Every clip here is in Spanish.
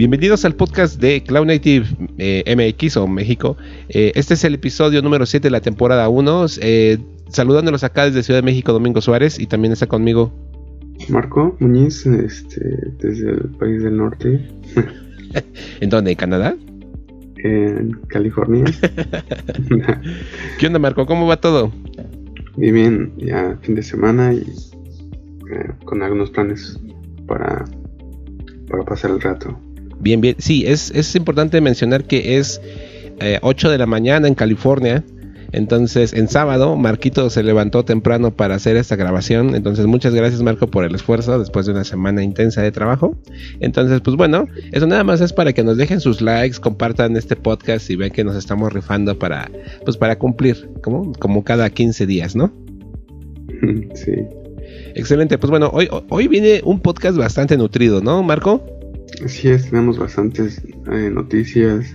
Bienvenidos al podcast de Cloud Native eh, MX o México. Eh, este es el episodio número 7 de la temporada 1. Eh, saludándolos acá desde Ciudad de México, Domingo Suárez, y también está conmigo Marco Muñiz, este, desde el país del norte. ¿En dónde? ¿En Canadá? En California. ¿Qué onda, Marco? ¿Cómo va todo? Bien, bien, ya fin de semana y con algunos planes para, para pasar el rato. Bien, bien. Sí, es, es importante mencionar que es 8 eh, de la mañana en California. Entonces, en sábado, Marquito se levantó temprano para hacer esta grabación. Entonces, muchas gracias, Marco, por el esfuerzo después de una semana intensa de trabajo. Entonces, pues bueno, eso nada más es para que nos dejen sus likes, compartan este podcast y vean que nos estamos rifando para, pues para cumplir, como, como cada 15 días, ¿no? Sí. Excelente. Pues bueno, hoy, hoy viene un podcast bastante nutrido, ¿no, Marco? Así es, tenemos bastantes eh, noticias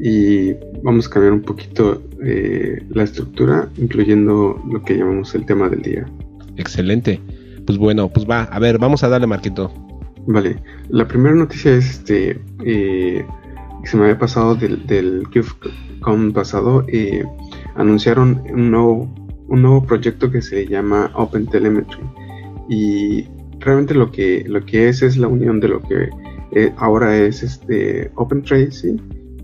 y vamos a cambiar un poquito eh, la estructura, incluyendo lo que llamamos el tema del día. Excelente. Pues bueno, pues va, a ver, vamos a darle Marquito. Vale, la primera noticia es este, eh, se me había pasado del, del KubeCon pasado, anunciaron un nuevo, un nuevo proyecto que se llama Open Telemetry y realmente lo que, lo que es es la unión de lo que eh, ahora es este OpenTracy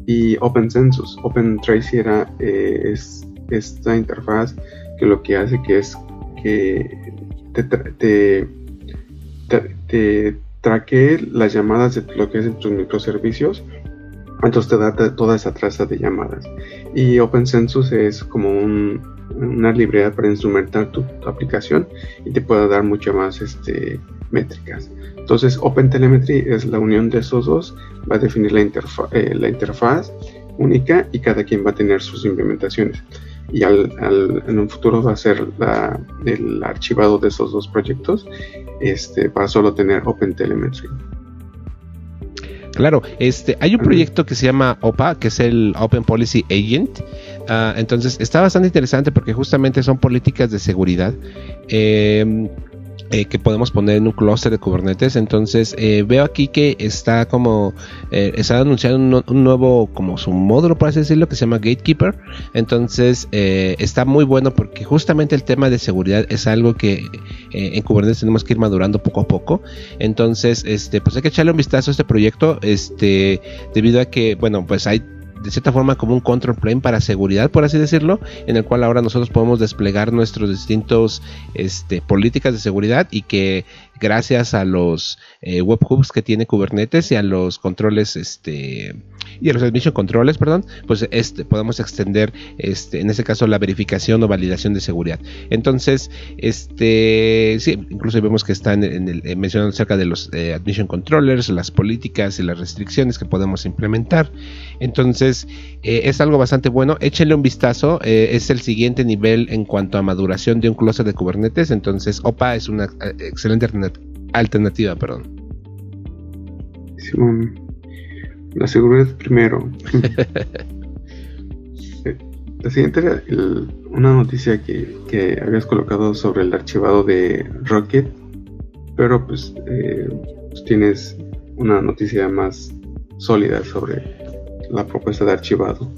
y OpenCensus. OpenTracy era eh, es esta interfaz que lo que hace que es que te, te, te, traque las llamadas de lo que es en tus microservicios entonces te da toda esa traza de llamadas y OpenCensus es como una librería para instrumentar tu, aplicación y te puede dar mucho más este, métricas entonces, OpenTelemetry es la unión de esos dos, va a definir la, eh, la interfaz única y cada quien va a tener sus implementaciones. Y al, en un futuro va a ser el archivado de esos dos proyectos este, para solo tener OpenTelemetry. Claro, este, hay un proyecto que se llama OPA, que es el Open Policy Agent. Ah, entonces está bastante interesante porque justamente son políticas de seguridad. Eh, eh, que podemos poner en un clúster de Kubernetes. Entonces eh, veo aquí que está como eh, está anunciando un, nuevo como su módulo por así decirlo que se llama Gatekeeper. Entonces está muy bueno porque justamente el tema de seguridad es algo que en Kubernetes tenemos que ir madurando poco a poco. Entonces este pues hay que echarle un vistazo a este proyecto este debido a que bueno pues hay de cierta forma como un control plane para seguridad, por así decirlo, en el cual ahora nosotros podemos desplegar nuestros distintos este, políticas de seguridad y que gracias a los eh, webhooks que tiene Kubernetes y a los controles este y a los admission controles, perdón, pues este podemos extender este en este caso la verificación o validación de seguridad. Entonces, este sí, incluso vemos que están eh, mencionando acerca de los eh, admission controllers, las políticas y las restricciones que podemos implementar. Entonces, es algo bastante bueno. Échenle un vistazo. es el siguiente nivel en cuanto a maduración de un clúster de Kubernetes. Entonces, OPA es una excelente alternativa perdón. Simón, la seguridad primero. la siguiente era una noticia que, habías colocado sobre el archivado de Rocket, pero pues, eh, pues tienes una noticia más sólida sobre la propuesta de archivado.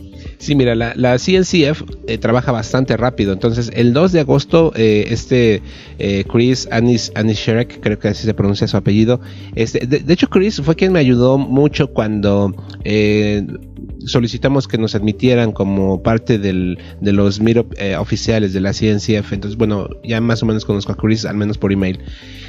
Sí, mira, la, la CNCF eh, trabaja bastante rápido. Entonces, el 2 de agosto, eh, este eh, Chris Anis, Anisherek, creo que así se pronuncia su apellido. Este, de, hecho, Chris fue quien me ayudó mucho cuando solicitamos que nos admitieran como parte de los meetup oficiales de la CNCF. Entonces, bueno, ya más o menos conozco a Chris, al menos por email.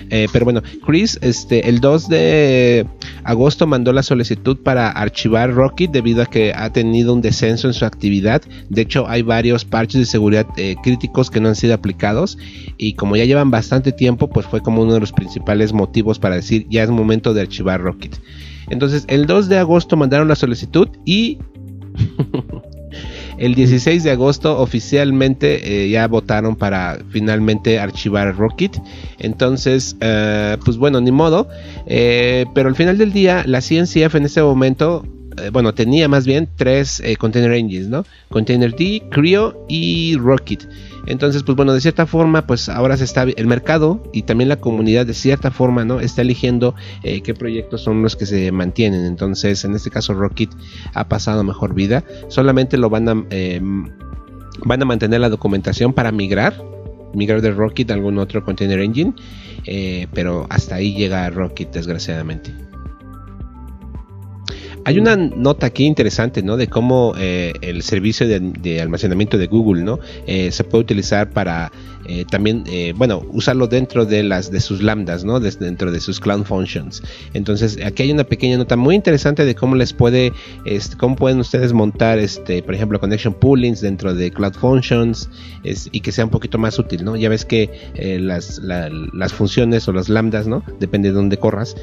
pero bueno, Chris, este, el 2 de agosto mandó la solicitud para archivar Rocket debido a que ha tenido un descenso en su actividad. De hecho, hay varios parches de seguridad eh, críticos que no han sido aplicados y como ya llevan bastante tiempo, pues fue como uno de los principales motivos para decir ya es momento de archivar Rocket. Entonces, el 2 de agosto mandaron la solicitud y el 16 de agosto oficialmente eh, ya votaron para finalmente archivar Rocket. Entonces, eh, pues bueno, ni modo. pero al final del día, la CNCF en este momento eh, bueno, tenía más bien tres eh, container engines, ¿no? Container D, Creo y Rocket. Entonces, pues bueno, de cierta forma, pues ahora se está el mercado y también la comunidad de cierta forma, ¿no? Está eligiendo eh, qué proyectos son los que se mantienen. Entonces, en este caso, Rocket ha pasado mejor vida. Solamente lo van a em, van a mantener la documentación para migrar, migrar de Rocket a algún otro container engine, eh, pero hasta ahí llega Rocket, desgraciadamente. Hay una nota aquí interesante, ¿no? De cómo eh, el servicio de, almacenamiento de Google, ¿no? Eh, se puede utilizar para eh, también, bueno, usarlo dentro de las de sus lambdas, ¿no? dentro de sus cloud functions. Entonces, aquí hay una pequeña nota muy interesante de cómo les puede, este, cómo pueden ustedes montar, este, por ejemplo, connection poolings dentro de cloud functions y que sea un poquito más útil, ¿no? Ya ves que las, las funciones o las lambdas, ¿no? Depende de dónde corras,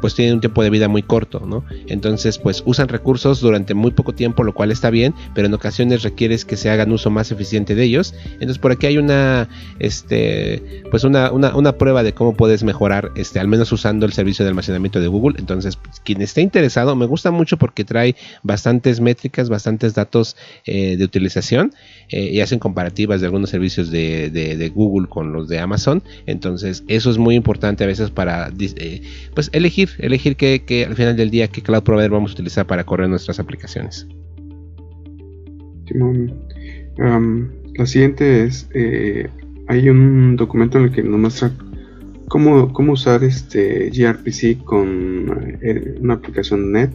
pues tienen un tiempo de vida muy corto. Entonces, pues usan recursos durante muy poco tiempo, lo cual está bien, pero en ocasiones requieres que se hagan uso más eficiente de ellos. Entonces, por aquí hay una, este, pues una, una, prueba de cómo puedes mejorar, este, al menos usando el servicio de almacenamiento de Google. Entonces, pues, quien esté interesado, me gusta mucho porque trae bastantes métricas, bastantes datos eh, de utilización eh, y hacen comparativas de algunos servicios de, Google con los de Amazon. Entonces, eso es muy importante a veces para, eh, pues, elegir, elegir que, que al final del día qué cloud provider vamos a utilizar para correr nuestras aplicaciones. La siguiente es, eh, hay un documento en el que nos muestra cómo, cómo usar este gRPC con eh, una aplicación net,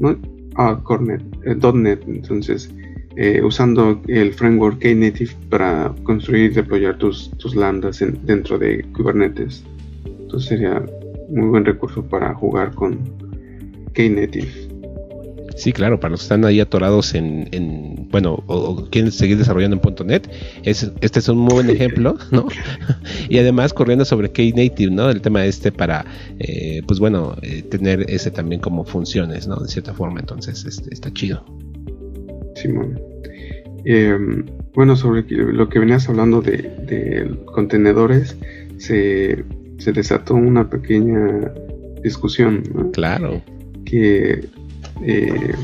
¿no? Ah, Core eh, .NET, entonces usando el framework Knative para construir y deployar tus, tus lambdas dentro de Kubernetes. Entonces sería muy buen recurso para jugar con Knative. Sí, claro, para los que están ahí atorados en, bueno, o, quieren seguir desarrollando en .NET, es, este es un muy buen ejemplo, ¿no? y además corriendo sobre Knative, ¿no? El tema este para, eh, pues bueno, eh, tener ese también como funciones, ¿no? De cierta forma, entonces este, está chido. Simón. Em, bueno, sobre lo que venías hablando de, de contenedores, se se desató una pequeña discusión. Claro. Que, eh,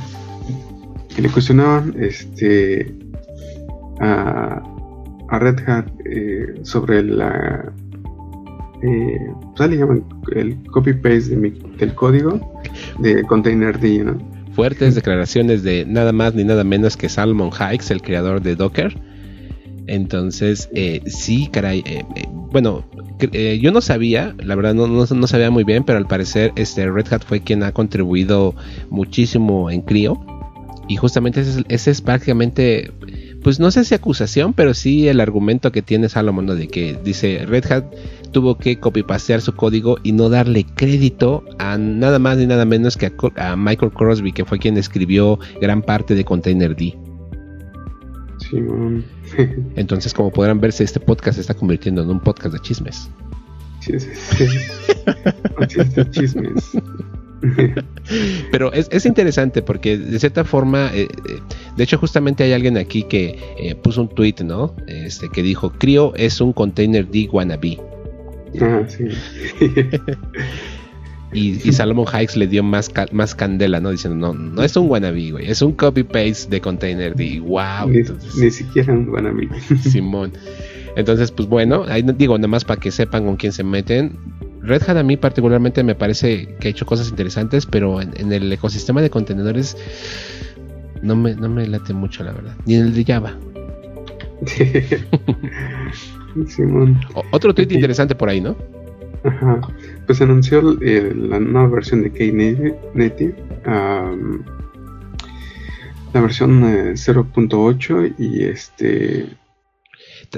que, le cuestionaban este, a, Red Hat eh, sobre la. Eh, pues, le el copy-paste del código de Containerd, ¿no? Fuertes declaraciones de nada más ni nada menos que Salmon Hikes, el creador de Docker. Entonces, sí, caray. bueno, eh, yo no sabía, la verdad no, no, sabía muy bien, pero al parecer este Red Hat fue quien ha contribuido muchísimo en Clio. Y justamente ese es, es prácticamente, pues no sé si acusación, pero sí el argumento que tiene Salomon de que dice Red Hat tuvo que copipastear su código y no darle crédito a nada más ni nada menos que a, Michael Crosby, que fue quien escribió gran parte de Container D. Entonces, como podrán verse, este podcast se está convirtiendo en un podcast de chismes. Sí, sí, sí. chismes. Pero es, interesante porque de cierta forma, eh, eh, de hecho justamente hay alguien aquí que eh, puso un tweet, ¿no? Este que dijo, Crio es un container D wannabe. Ah, sí. Y, Salomon Hikes le dio más, más candela, ¿no? Diciendo, no, no es un wannabe, güey, es un copy-paste de container de wow. Ni, siquiera un wannabe. Simón. Entonces, pues bueno, ahí digo, nada más para que sepan con quién se meten. Red Hat a mí particularmente me parece que ha hecho cosas interesantes, pero en, el ecosistema de contenedores no me, no me late mucho, la verdad. Ni en el de Java. Simón. otro tweet interesante por ahí, ¿no? Ajá. Pues anunció la nueva versión de Knative, la versión 0.8 eh, y este...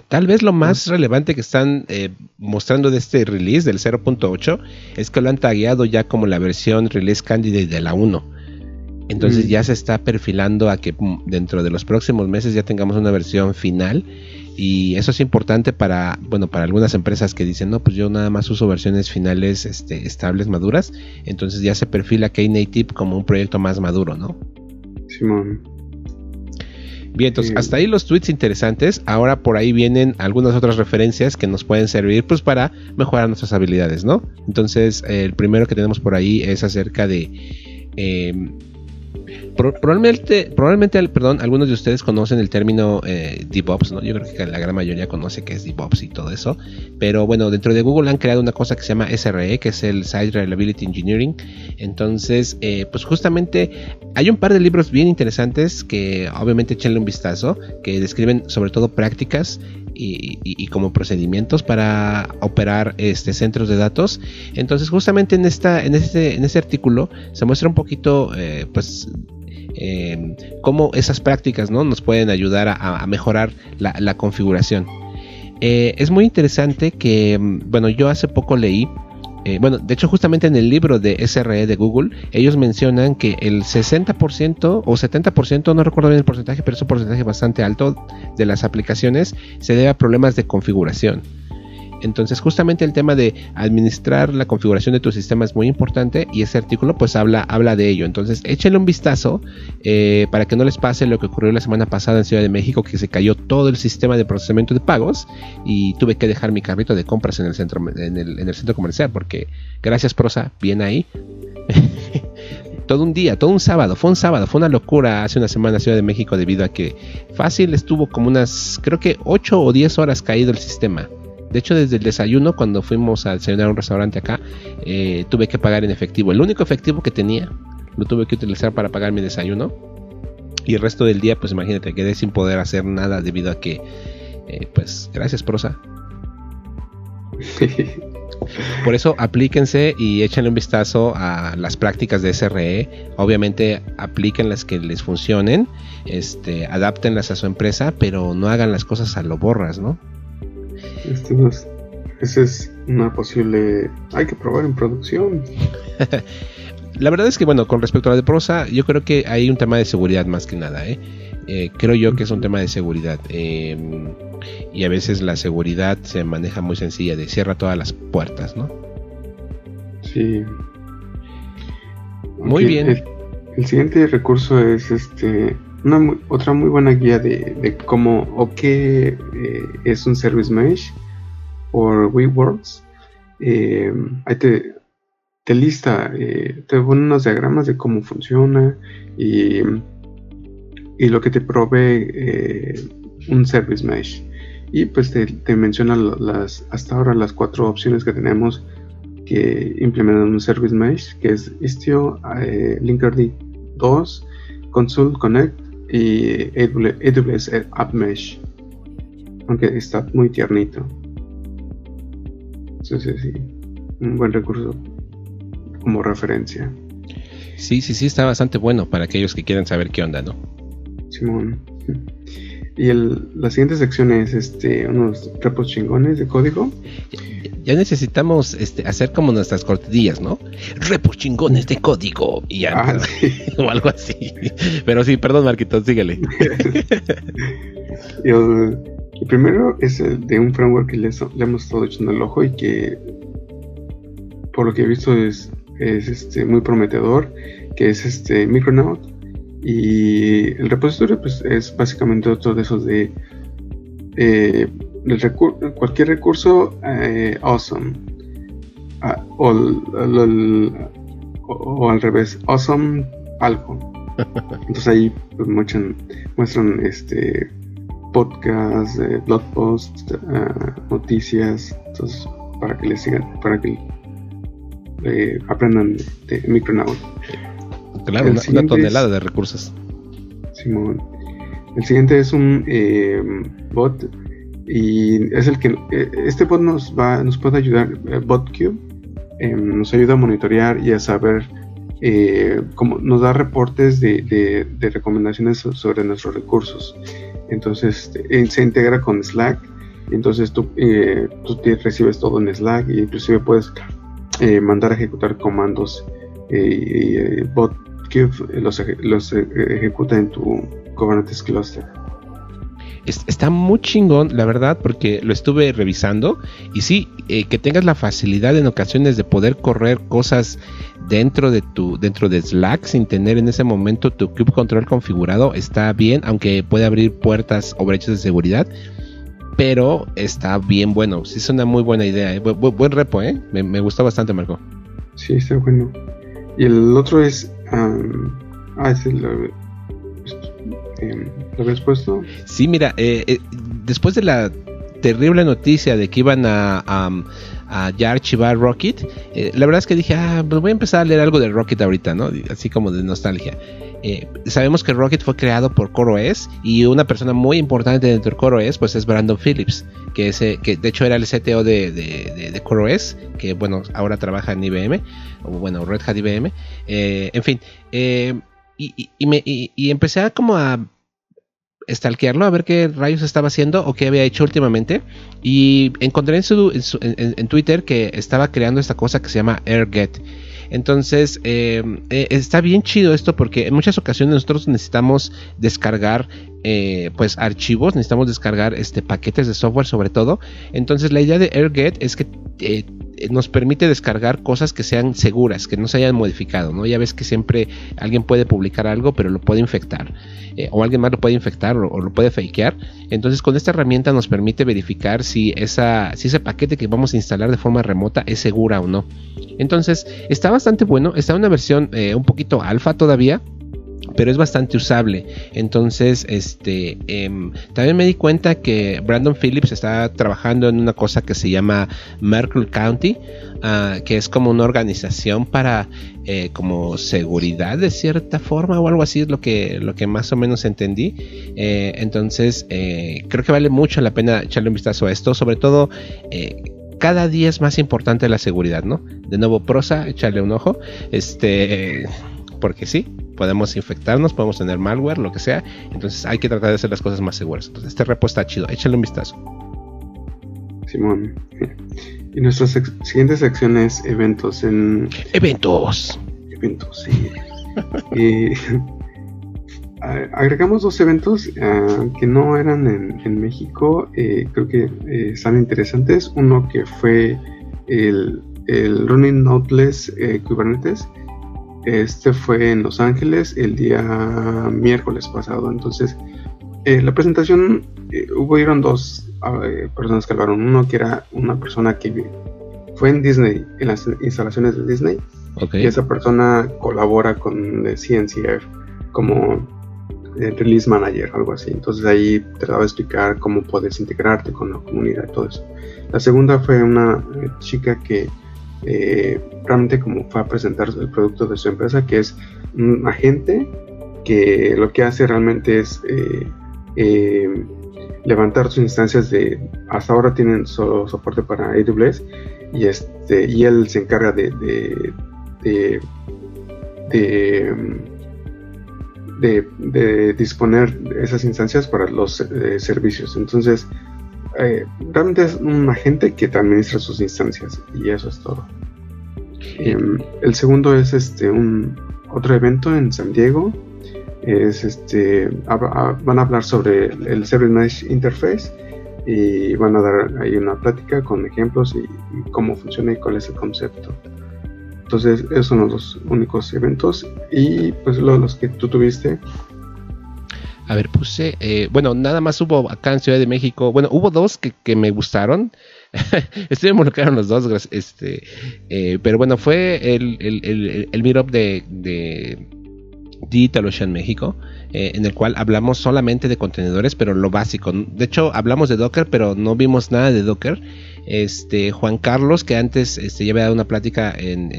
Tal vez lo más relevante que están eh, mostrando de este release del 0.8 es que lo han tagueado ya como la versión release candidate de la 1. Entonces mm. ya se está perfilando a que mm, dentro de los próximos meses ya tengamos una versión final y eso es importante para, bueno, para algunas empresas que dicen, no, pues yo nada más uso versiones finales este, estables, maduras. Entonces ya se perfila Knative como un proyecto más maduro, ¿no? Simón. Bien, entonces hasta ahí los tweets interesantes. Ahora por ahí vienen algunas otras referencias que nos pueden servir pues para mejorar nuestras habilidades, ¿no? Entonces el primero que tenemos por ahí es acerca de... Em, probablemente, probablemente, perdón, algunos de ustedes conocen el término eh, DevOps, ¿no? Yo creo que la gran mayoría conoce que es DevOps y todo eso. Pero bueno, dentro de Google han creado una cosa que se llama SRE, que es el Site Reliability Engineering. Entonces, eh, pues justamente hay un par de libros bien interesantes que obviamente echenle un vistazo, que describen sobre todo prácticas y, como procedimientos para operar este centros de datos. Entonces, justamente en esta, en este, en este artículo se muestra un poquito, eh, pues, eh, cómo esas prácticas ¿no? nos pueden ayudar a, mejorar la, configuración. Eh, es muy interesante que, bueno, yo hace poco leí eh, bueno, de hecho justamente en el libro de SRE de Google, ellos mencionan que el 60% o 70%, no recuerdo bien el porcentaje, pero es un porcentaje bastante alto de las aplicaciones se debe a problemas de configuración. Entonces, justamente el tema de administrar la configuración de tu sistema es muy importante y ese artículo pues habla, habla de ello. Entonces, échenle un vistazo eh, para que no les pase lo que ocurrió la semana pasada en Ciudad de México, que se cayó todo el sistema de procesamiento de pagos y tuve que dejar mi carrito de compras en el centro, en el, centro comercial, porque gracias Prosa, bien ahí. todo un día, todo un sábado, fue un sábado, fue una locura hace una semana en Ciudad de México debido a que fácil estuvo como unas, creo que 8 o 10 horas caído el sistema. De hecho, desde el desayuno, cuando fuimos a desayunar a un restaurante acá, eh, tuve que pagar en efectivo. El único efectivo que tenía, lo tuve que utilizar para pagar mi desayuno. Y el resto del día, pues imagínate, quedé sin poder hacer nada debido a que, eh, pues, gracias, prosa. Por eso aplíquense y échenle un vistazo a las prácticas de SRE. Obviamente apliquen las que les funcionen, este, adáptenlas a su empresa, pero no hagan las cosas a lo borras, ¿no? Este no es, esa es una posible. Hay que probar en producción. la verdad es que, bueno, con respecto a la de prosa, yo creo que hay un tema de seguridad más que nada. ¿eh? Eh, creo yo que es un tema de seguridad. Em, y a veces la seguridad se maneja muy sencilla, de cierra todas las puertas, ¿no? Sí. Muy bien. El, siguiente recurso es este una otra muy buena guía de, cómo o qué eh, es un service mesh por WeWorks. Eh, ahí te, te lista, eh, te pone unos diagramas de cómo funciona y, y lo que te provee un service mesh. Y pues te, menciona las, hasta ahora las cuatro opciones que tenemos que implementan un service mesh, que es Istio, Linkerd 2, Console Connect y AWS App Mesh. Aunque está muy tiernito. Sí, sí, sí. Un buen recurso como referencia. Sí, sí, sí, está bastante bueno para aquellos que quieran saber qué onda, ¿no? Simón. Y el, la siguiente sección es este, unos repos chingones de código. Ya, necesitamos este, hacer como nuestras cortadillas, ¿no? Repos chingones de código. Y ya, ah, o algo así. Pero sí, perdón, Marquitos, síguele. el, primero es el de un framework que le, hemos estado echando el ojo y que, por lo que he visto, es, es este, muy prometedor, que es este Micronaut y el repositorio pues, es básicamente otro de esos de eh, cualquier recurso eh, awesome. Ah, o, al revés, awesome algo. Entonces ahí pues, muestran, muestran este podcast, eh, blog posts, ah, noticias, entonces para que les sigan, para que aprendan de, de Micronaut. Claro, una, tonelada de recursos. Simón. El siguiente es un eh, bot y es el que eh, este bot nos va nos puede ayudar eh, BotCube em, nos ayuda a monitorear y a saber cómo nos da reportes de, recomendaciones sobre nuestros recursos entonces se integra con Slack entonces tú, tú recibes todo en Slack e inclusive puedes mandar a ejecutar comandos y bot los, los ejecuta en tu Kubernetes cluster. Está muy chingón, la verdad, porque lo estuve revisando. Y sí, eh, que tengas la facilidad en ocasiones de poder correr cosas dentro de tu, dentro de Slack sin tener en ese momento tu Cube Control configurado, está bien, aunque puede abrir puertas o brechas de seguridad. Pero está bien bueno. Sí, es una muy buena idea. ¿eh? buen repo, ¿eh? Me, me gustó bastante, Marco. Sí, está bueno. Y el otro es Ah, sí, lo, eh, ¿lo habías puesto. Sí, mira, eh, eh, después de la terrible noticia de que iban a, a, ya archivar Rocket, eh, la verdad es que dije, ah, pues voy a empezar a leer algo de Rocket ahorita, ¿no? Así como de nostalgia. Eh, sabemos que Rocket fue creado por CoreOS y una persona muy importante dentro de CoreOS pues es Brandon Phillips, que, que de hecho era el CTO de, de, de, que bueno, ahora trabaja en IBM, o bueno, Red Hat IBM. Eh, en fin, y, y, me, y, empecé a como a stalkearlo a ver qué rayos estaba haciendo o qué había hecho últimamente. Y encontré en, Twitter que estaba creando esta cosa que se llama AirGet. Entonces, eh, eh, está bien chido esto porque en muchas ocasiones nosotros necesitamos descargar eh, pues archivos, necesitamos descargar este, paquetes de software sobre todo. Entonces, la idea de AirGet es que eh, nos permite descargar cosas que sean seguras, que no se hayan modificado, ¿no? Ya ves que siempre alguien puede publicar algo, pero lo puede infectar, eh, o alguien más lo puede infectar o, lo puede fakear. Entonces, con esta herramienta nos permite verificar si, esa, si ese paquete que vamos a instalar de forma remota es segura o no. Entonces, está bastante bueno, está en una versión eh, un poquito alfa todavía, pero es bastante usable. Entonces, este, em, también me di cuenta que Brandon Phillips está trabajando en una cosa que se llama Merkel County, uh, que es como una organización para eh, como seguridad de cierta forma o algo así es lo que, lo que más o menos entendí. Eh, entonces, eh, creo que vale mucho la pena echarle un vistazo a esto, sobre todo cada día es más importante la seguridad, ¿no? De nuevo, prosa, echarle un ojo. Este, porque sí, podemos infectarnos, podemos tener malware, lo que sea. Entonces hay que tratar de hacer las cosas más seguras. Entonces este repo está chido, échale un vistazo. Simón. Y nuestra siguiente sección es eventos en... Eventos. Eventos, sí. agregamos dos eventos ah, que no eran en, México, eh, creo que eh, están interesantes. Uno que fue el, el Running Nodeless eh, Kubernetes, este fue en Los Ángeles el día miércoles pasado. Entonces, eh, la presentación eh, hubieron dos eh, personas que hablaron. Uno que era una persona que fue en Disney, en las instalaciones de Disney. Y esa persona colabora con CNCF como release manager, algo así. Entonces ahí te daba a explicar cómo puedes integrarte con la comunidad y todo eso. La segunda fue una chica que eh, realmente como fue a presentar el producto de su empresa, que es un agente que lo que hace realmente es eh, eh, levantar sus instancias de, hasta ahora tienen solo soporte para AWS y, este, y él se encarga de, de, de, disponer esas instancias para los servicios. Entonces, eh, realmente es un agente que te administra sus instancias y eso es todo. Em, el segundo es este un otro evento en San Diego. Es este van a hablar sobre el Service Mesh Interface y van a dar ahí una plática con ejemplos y, cómo funciona y cuál es el concepto. Entonces, esos son los únicos eventos y pues los que tú tuviste a ver, puse. Eh, bueno, nada más hubo acá en Ciudad de México. Bueno, hubo dos que, me gustaron. Estoy involucrado en los dos. Este, eh, pero bueno, fue el, el, el, meetup de, de Digital Ocean México. Eh, en el cual hablamos solamente de contenedores, pero lo básico. De hecho, hablamos de Docker, pero no vimos nada de Docker. Este, Juan Carlos, que antes este, ya había dado una plática en,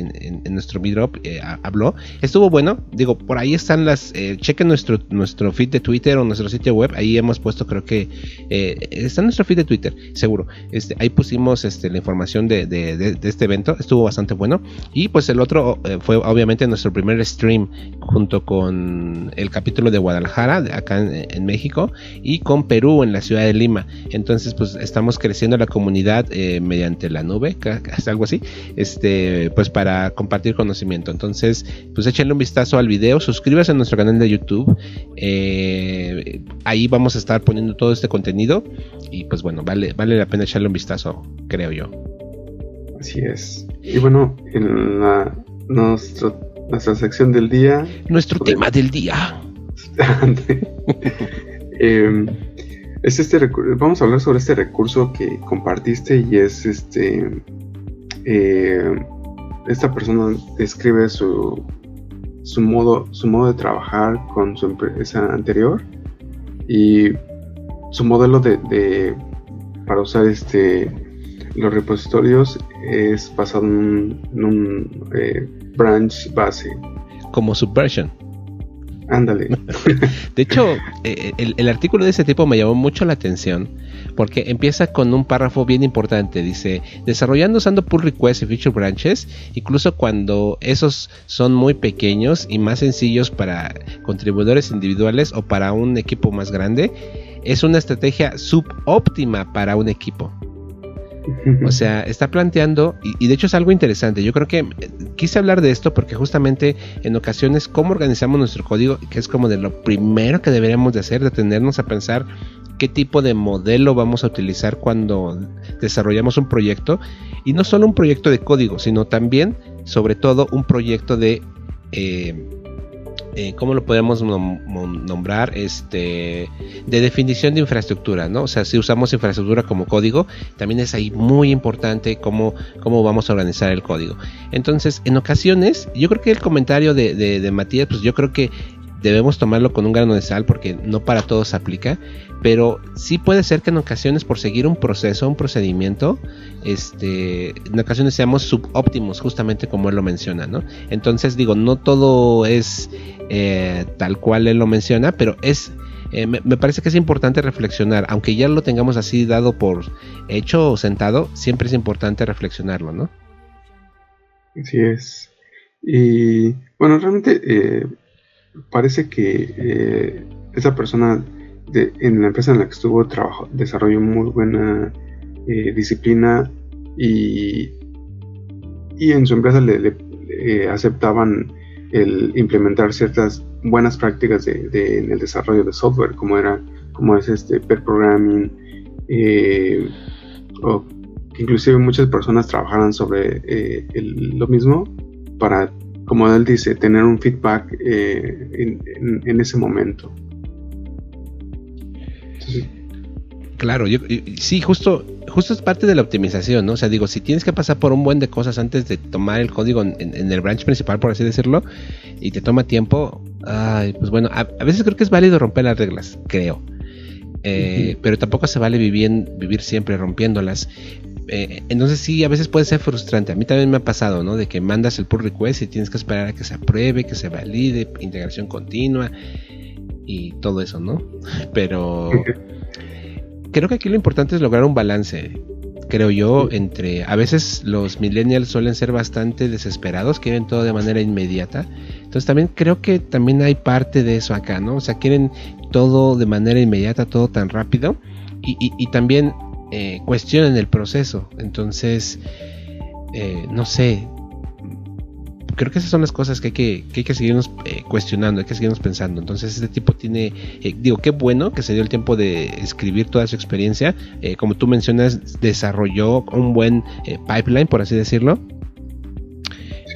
nuestro Meetup, eh, habló. Estuvo bueno. Digo, por ahí están las. Eh, chequen nuestro, nuestro feed de Twitter o nuestro sitio web. Ahí hemos puesto, creo que. Eh, está en nuestro feed de Twitter, seguro. Este, ahí pusimos este, la información de, de, este evento. Estuvo bastante bueno. Y pues el otro fue obviamente nuestro primer stream junto con el capítulo de Guadalajara, acá en, México, y con Perú en la ciudad de Lima. Entonces, pues estamos creciendo la comunidad eh, mediante la nube, algo así, este, pues para compartir conocimiento. Entonces, pues échenle un vistazo al video, suscríbase a nuestro canal de YouTube. Eh, ahí vamos a estar poniendo todo este contenido. Y pues bueno, vale, vale la pena echarle un vistazo, creo yo. Así es. Y bueno, en la, nuestra sección del día. Nuestro tema del día. Eh, es este vamos a hablar sobre este recurso que compartiste y es este eh, esta persona describe su su modo, su modo de trabajar con su empresa anterior y su modelo de, para usar este los repositorios es basado en un, eh, branch base. Como Subversion Ándale. de hecho, eh, el, artículo de ese tipo me llamó mucho la atención porque empieza con un párrafo bien importante. Dice, desarrollando usando pull requests y feature branches, incluso cuando esos son muy pequeños y más sencillos para contribuidores individuales o para un equipo más grande, es una estrategia subóptima para un equipo. O sea, está planteando, y, de hecho es algo interesante, yo creo que eh, quise hablar de esto porque justamente en ocasiones cómo organizamos nuestro código, que es como de lo primero que deberíamos de hacer, detenernos a pensar qué tipo de modelo vamos a utilizar cuando desarrollamos un proyecto, y no solo un proyecto de código, sino también, sobre todo, un proyecto de... Eh, eh, ¿cómo lo podemos nombrar? Este, de definición de infraestructura, ¿no? O sea, si usamos infraestructura como código, también es ahí muy importante cómo, cómo vamos a organizar el código. Entonces, en ocasiones, yo creo que el comentario de, de Matías, pues yo creo que debemos tomarlo con un grano de sal porque no para todos aplica, pero sí puede ser que en ocasiones por seguir un proceso, un procedimiento, este, en ocasiones seamos subóptimos, justamente como él lo menciona, ¿no? Entonces digo, no todo es eh, tal cual él lo menciona, pero es eh, me, parece que es importante reflexionar, aunque ya lo tengamos así dado por hecho o sentado, siempre es importante reflexionarlo, ¿no? Así es. Y bueno, realmente eh, parece que esa persona en la empresa en la que estuvo trabajo, desarrolló muy buena disciplina y, y en su empresa le, aceptaban el implementar ciertas buenas prácticas de, en el desarrollo de software, como era, como es este pair programming, eh, o inclusive muchas personas trabajaran sobre eh, lo mismo para, como él dice, tener un feedback eh, en, ese momento. Claro, yo, sí, justo, justo es parte de la optimización, ¿no? O sea, digo, si tienes que pasar por un buen de cosas antes de tomar el código en, el branch principal, por así decirlo, y te toma tiempo, ay, pues bueno, a, veces creo que es válido romper las reglas, creo. Eh, pero tampoco se vale vivir, vivir siempre rompiéndolas. Eh, entonces sí, a veces puede ser frustrante. A mí también me ha pasado, ¿no? De que mandas el pull request y tienes que esperar a que se apruebe, que se valide, integración continua y todo eso, ¿no? Pero creo que aquí lo importante es lograr un balance, creo yo, entre a veces los millennials suelen ser bastante desesperados, quieren todo de manera inmediata. Entonces también creo que también hay parte de eso acá, ¿no? O sea, quieren todo de manera inmediata, todo tan rápido y, también eh, cuestionan el proceso. Entonces, eh, no sé, creo que esas son las cosas que hay que, que, hay que seguirnos eh, cuestionando, hay que seguirnos pensando. Entonces este tipo tiene, eh, digo, qué bueno que se dio el tiempo de escribir toda su experiencia. Eh, como tú mencionas, desarrolló un buen pipeline, por así decirlo.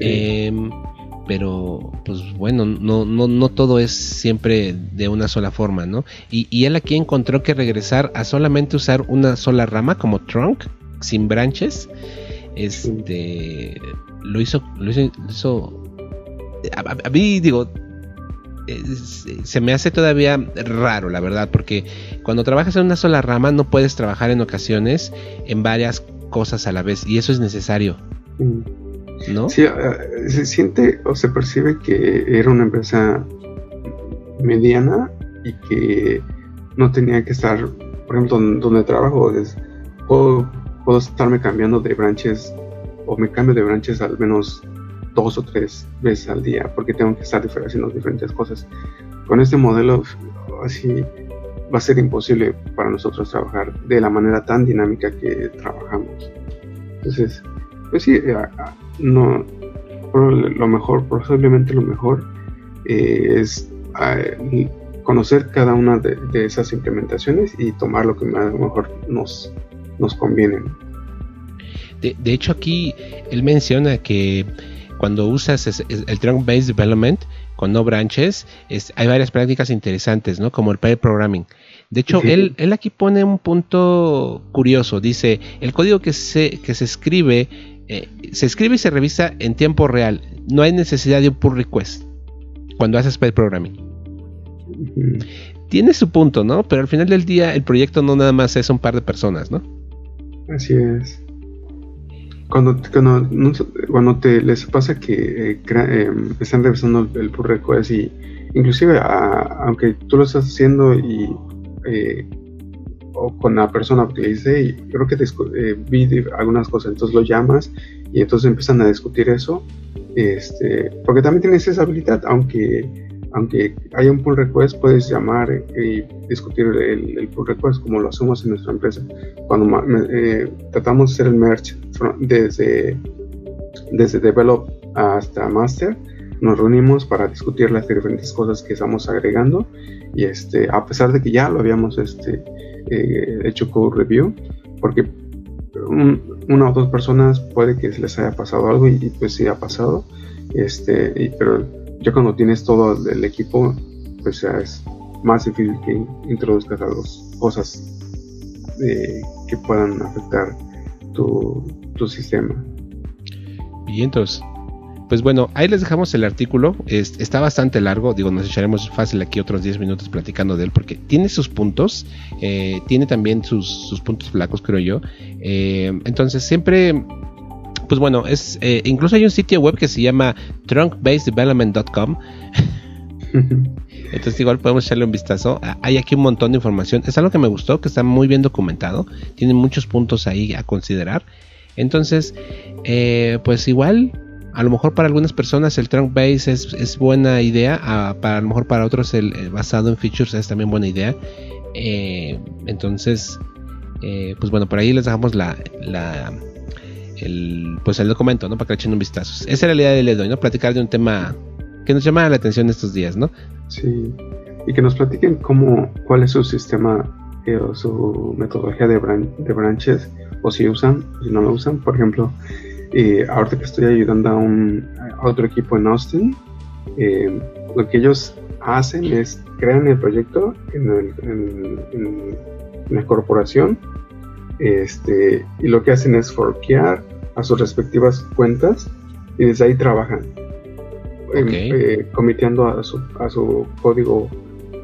Em, pero pues bueno, no, no, no todo es siempre de una sola forma, ¿no? Y, él aquí encontró que regresar a solamente usar una sola rama como trunk, sin branches, este lo hizo, lo hizo, a, mí digo, se me hace todavía raro, la verdad, porque cuando trabajas en una sola rama no puedes trabajar en ocasiones en varias cosas a la vez y eso es necesario. Mm. ¿No? Sí, se siente o se percibe que era una empresa mediana y que no tenía que estar, por ejemplo, donde, trabajo, puedo, puedo estarme cambiando de branches o me cambio de branches al menos dos o tres veces al día porque tengo que estar haciendo diferentes cosas. Con este modelo así va a ser imposible para nosotros trabajar de la manera tan dinámica que trabajamos. Entonces, pues sí, no, lo mejor, posiblemente lo mejor eh, es eh, conocer cada una de, esas implementaciones y tomar lo que a lo mejor nos, nos conviene. De, hecho, aquí él menciona que cuando usas el trunk based development con no branches, hay varias prácticas interesantes, ¿no? Como el pair programming. De hecho, él, él aquí pone un punto curioso. Dice, el código que se, que se escribe, eh, se escribe y se revisa en tiempo real. No hay necesidad de un pull request. cuando haces pair programming. Tiene su punto, ¿no? Pero al final del día el proyecto no nada más es un par de personas, ¿no? Así es. Cuando, cuando, te les pasa que eh, em, están revisando el pull request y inclusive aunque tú lo estás haciendo y eh, o con la persona que le dice y creo que eh, vi algunas cosas entonces lo llamas y entonces empiezan a discutir eso este porque también tienes esa habilidad aunque aunque haya un pull request, puedes llamar y discutir el, pull request como lo hacemos en nuestra empresa. Cuando eh, tratamos de hacer el merge desde, desde develop hasta master, nos reunimos para discutir las diferentes cosas que estamos agregando y este, a pesar de que ya lo habíamos este, eh, hecho code review, porque una o dos personas puede que les haya pasado algo y, pues sí ha pasado, este, pero ya cuando tienes todo el equipo, pues ya es más difícil que introduzcas las cosas eh, que puedan afectar tu, sistema. Y entonces, pues bueno, ahí les dejamos el artículo. está bastante largo. Digo, nos echaremos fácil aquí otros 10 minutos platicando de él porque tiene sus puntos. Eh, tiene también sus, puntos flacos, creo yo. Eh, entonces, siempre pues bueno, es eh, incluso hay un sitio web que se llama trunkbasedevelopment.com. Entonces igual podemos echarle un vistazo. Ah, hay aquí un montón de información. Es algo que me gustó, que está muy bien documentado. Tiene muchos puntos ahí a considerar. Entonces, pues igual, a lo mejor para algunas personas el trunk base es, buena idea. Ah, para a lo mejor para otros el, basado en features es también buena idea. Eh, entonces, pues bueno, por ahí les dejamos la, el, pues el documento, ¿no? Para que le echen un vistazo. Esa era la idea de hoy, ¿no? Platicar de un tema que nos llama la atención estos días, ¿no? Sí. Y que nos platiquen cómo, cuál es su sistema eh, o su metodología de, de branches, o si usan, si no lo usan. Por ejemplo, eh, ahorita que estoy ayudando a, un, otro equipo en Austin, eh, lo que ellos hacen es crean el proyecto en, en la corporación este, y lo que hacen es forquear a sus respectivas cuentas y desde ahí trabajan, em, eh, comiteando a su, a su código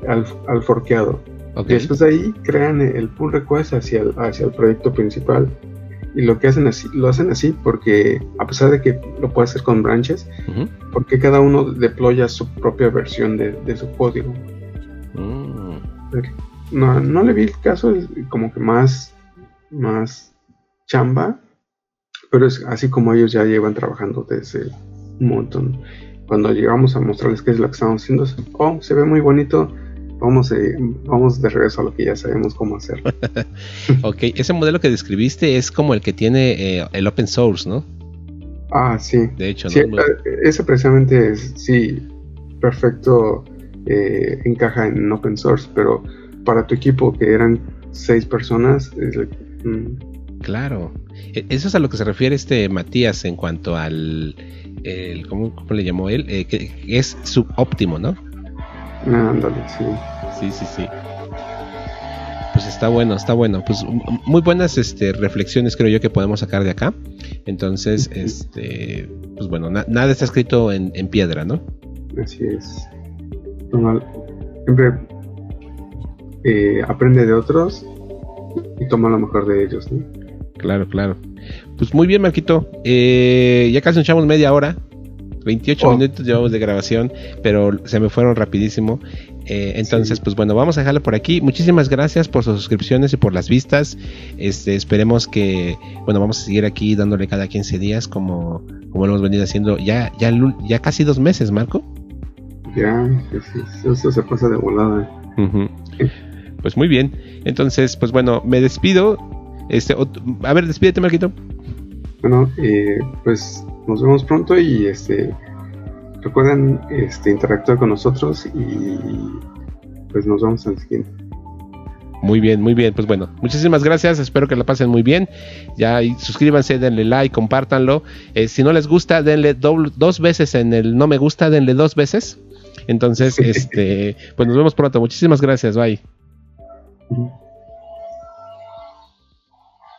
al, al forqueado. Y después de ahí crean el pull request hacia el, hacia el proyecto principal. Y lo que hacen así, lo hacen así porque, a pesar de que lo puede hacer con branches, porque cada uno deploya su propia versión de, de su código. Mm. No, no le vi el caso, como que más más chamba, pero es así como ellos ya llevan trabajando desde un montón. Cuando llegamos a mostrarles qué es lo que estamos haciendo, oh, se ve muy bonito, vamos, eh, vamos de regreso a lo que ya sabemos cómo hacer. ok, ese modelo que describiste es como el que tiene eh, el open source, ¿no? Ah, sí. De hecho, ¿no? Eh, ese precisamente es, sí, perfecto, encaja en open source, pero para tu equipo que eran seis personas, es, Mm. Claro. E, eso es a lo que se refiere este Matías en cuanto al. ¿cómo, le llamó él? Eh, que es subóptimo, ¿no? Ándale, sí. Sí, sí, sí. Pues está bueno, está bueno. Pues muy buenas este, reflexiones creo yo que podemos sacar de acá. Entonces, este, pues bueno, nada está escrito en, piedra, ¿no? Así es. Siempre eh, aprende de otros y toma lo mejor de ellos. Claro, claro. Pues muy bien, Marquito. Eh, ya casi nos echamos media hora. 28 minutos llevamos de grabación, pero se me fueron rapidísimo. Eh, entonces, pues bueno, vamos a dejarlo por aquí. Muchísimas gracias por sus suscripciones y por las vistas. Este, esperemos que, bueno, vamos a seguir aquí dándole cada 15 días como, como lo hemos venido haciendo ya, ya, ya casi dos meses, Marco. Ya, eso se pasa de volada. Pues muy bien. Entonces, pues bueno, me despido. Este, a ver, despídete, Marquito. Bueno, eh, pues nos vemos pronto y este recuerden este, interactuar con nosotros y pues nos vemos el siguiente. Muy bien, muy bien. Pues bueno, muchísimas gracias. Espero que la pasen muy bien. Ya suscríbanse, denle like, compártanlo. Eh, si no les gusta, denle dos veces en el no me gusta, denle dos veces. Entonces, este, pues nos vemos pronto. Muchísimas gracias. Bye.